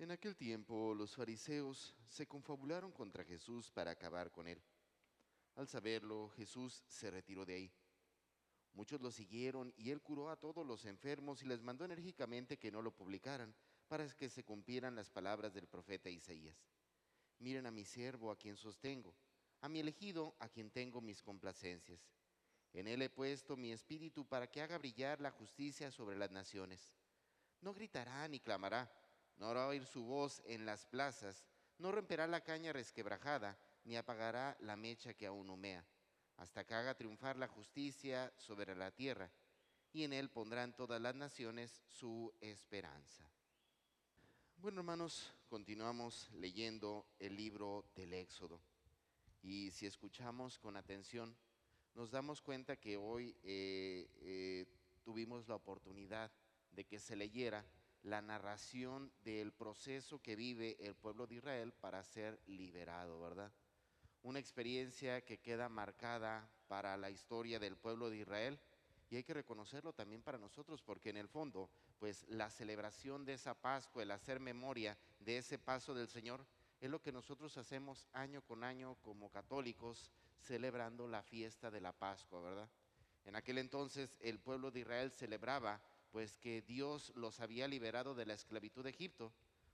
En aquel tiempo los fariseos se confabularon contra Jesús para acabar con él. Al saberlo, Jesús se retiró de ahí. Muchos lo siguieron y él curó a todos los enfermos y les mandó enérgicamente que no lo publicaran para que se cumplieran las palabras del profeta Isaías. Miren a mi siervo a quien sostengo, a mi elegido a quien tengo mis complacencias. En él he puesto mi espíritu para que haga brillar la justicia sobre las naciones. No gritará ni clamará, no hará oír su voz en las plazas, no romperá la caña resquebrajada, ni apagará la mecha que aún humea, hasta que haga triunfar la justicia sobre la tierra, y en él pondrán todas las naciones su esperanza. Bueno, hermanos, continuamos leyendo el libro del Éxodo. Y si escuchamos con atención, nos damos cuenta que hoy eh, eh, tuvimos la oportunidad de que se leyera la narración del proceso que vive el pueblo de Israel para ser liberado, ¿verdad? Una experiencia que queda marcada para la historia del pueblo de Israel y hay que reconocerlo también para nosotros porque en el fondo, pues la celebración de esa Pascua, el hacer memoria de ese paso del Señor, es lo que nosotros hacemos año con año como católicos celebrando la fiesta de la Pascua, ¿verdad? En aquel entonces el pueblo de Israel celebraba pues que Dios los había liberado de la esclavitud de Egipto.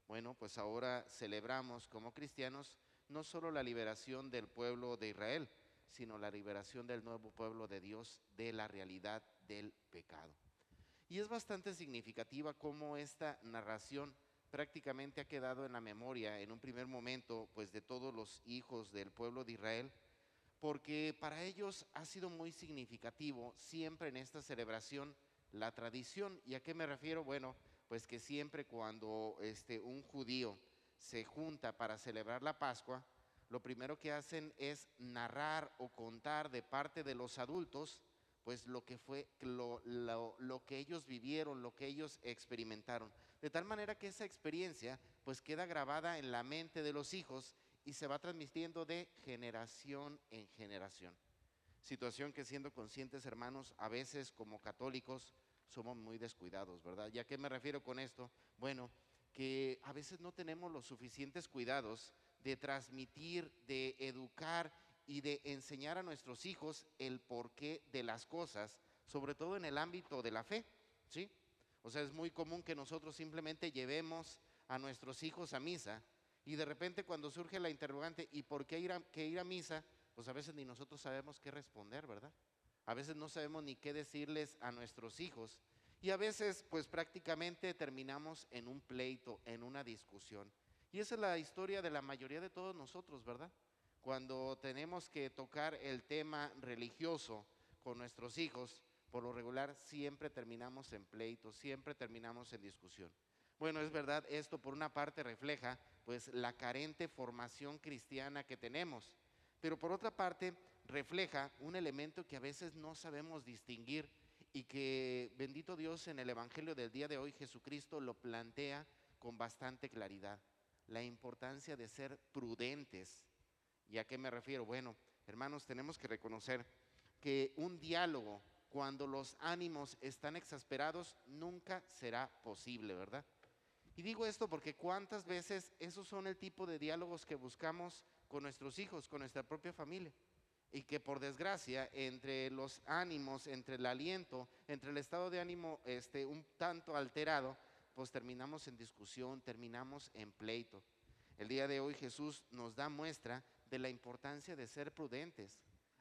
Bueno, pues ahora celebramos como cristianos no solo la liberación del pueblo de Israel, sino la liberación del nuevo pueblo de Dios de la realidad del pecado. Y es bastante significativa cómo esta narración prácticamente ha quedado en la memoria en un primer momento pues de todos los hijos del pueblo de Israel, porque para ellos ha sido muy significativo siempre en esta celebración la tradición. ¿Y a qué me refiero? Bueno, pues que siempre cuando este, un judío se junta para celebrar la Pascua, lo primero que hacen es narrar o contar de parte de los adultos, pues lo que fue, lo, lo, que ellos vivieron, lo que ellos experimentaron. De tal manera que esa experiencia pues queda grabada en la mente de los hijos y se va transmitiendo de generación en generación. Situación que siendo conscientes, hermanos, a veces como católicos somos muy descuidados, ¿verdad? ¿Ya qué me refiero con esto? Bueno, que a veces no tenemos los suficientes cuidados de transmitir, de educar y de enseñar a nuestros hijos el porqué de las cosas, sobre todo en el ámbito de la fe, ¿sí? O sea, es muy común que nosotros simplemente llevemos a nuestros hijos a misa y de repente cuando surge la interrogante, ¿y por qué ir a, qué ir a misa? Pues a veces ni nosotros sabemos qué responder, ¿verdad? A veces no sabemos ni qué decirles a nuestros hijos. Y a veces, pues prácticamente terminamos en un pleito, en una discusión. Y esa es la historia de la mayoría de todos nosotros, ¿verdad? Cuando tenemos que tocar el tema religioso con nuestros hijos, por lo regular siempre terminamos en pleito, siempre terminamos en discusión. Bueno, es verdad, esto por una parte refleja pues la carente formación cristiana que tenemos pero por otra parte refleja un elemento que a veces no sabemos distinguir y que bendito Dios en el Evangelio del día de hoy Jesucristo lo plantea con bastante claridad, la importancia de ser prudentes. ¿Y a qué me refiero? Bueno, hermanos, tenemos que reconocer que un diálogo cuando los ánimos están exasperados nunca será posible, ¿verdad? Y digo esto porque cuántas veces esos son el tipo de diálogos que buscamos con nuestros hijos, con nuestra propia familia. Y que por desgracia, entre los ánimos, entre el aliento, entre el estado de ánimo este, un tanto alterado, pues terminamos en discusión, terminamos en pleito. El día de hoy Jesús nos da muestra de la importancia de ser prudentes.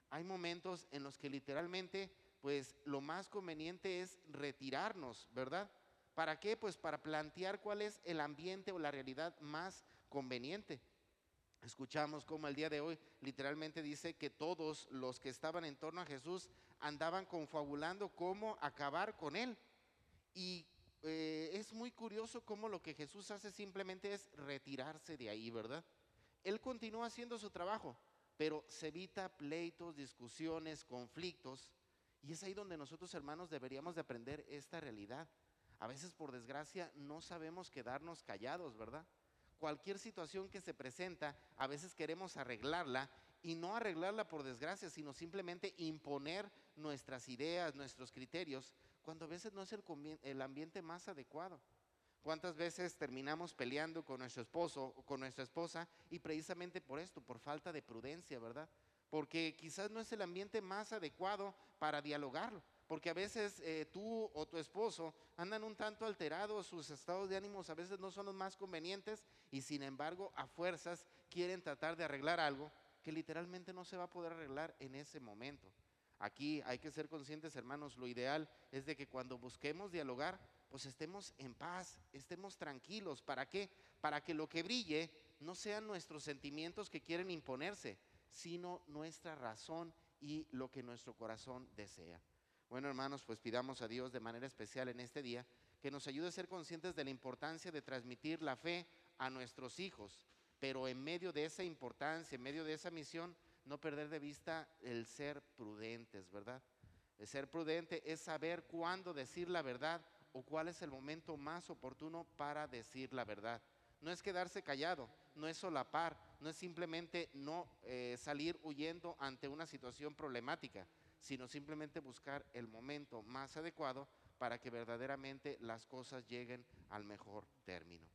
Hay momentos en los que literalmente, pues lo más conveniente es retirarnos, ¿verdad? ¿Para qué? Pues para plantear cuál es el ambiente o la realidad más conveniente. Escuchamos como el día de hoy literalmente dice que todos los que estaban en torno a Jesús andaban confabulando cómo acabar con él. Y eh, es muy curioso cómo lo que Jesús hace simplemente es retirarse de ahí, ¿verdad? Él continúa haciendo su trabajo, pero se evita pleitos, discusiones, conflictos. Y es ahí donde nosotros hermanos deberíamos de aprender esta realidad. A veces por desgracia no sabemos quedarnos callados, ¿verdad? cualquier situación que se presenta, a veces queremos arreglarla y no arreglarla por desgracia, sino simplemente imponer nuestras ideas, nuestros criterios, cuando a veces no es el, ambiente más adecuado. ¿Cuántas veces terminamos peleando con nuestro esposo o con nuestra esposa y precisamente por esto, por falta de prudencia, ¿verdad? Porque quizás no es el ambiente más adecuado para dialogarlo porque a veces eh, tú o tu esposo andan un tanto alterados, sus estados de ánimos a veces no son los más convenientes y sin embargo a fuerzas quieren tratar de arreglar algo que literalmente no se va a poder arreglar en ese momento. Aquí hay que ser conscientes, hermanos, lo ideal es de que cuando busquemos dialogar, pues estemos en paz, estemos tranquilos. ¿Para qué? Para que lo que brille no sean nuestros sentimientos que quieren imponerse, sino nuestra razón y lo que nuestro corazón desea. Bueno, hermanos, pues pidamos a Dios de manera especial en este día que nos ayude a ser conscientes de la importancia de transmitir la fe a nuestros hijos, pero en medio de esa importancia, en medio de esa misión, no perder de vista el ser prudentes, ¿verdad? El ser prudente es saber cuándo decir la verdad o cuál es el momento más oportuno para decir la verdad. No es quedarse callado, no es solapar, no es simplemente no eh, salir huyendo ante una situación problemática, sino simplemente buscar el momento más adecuado para que verdaderamente las cosas lleguen al mejor término.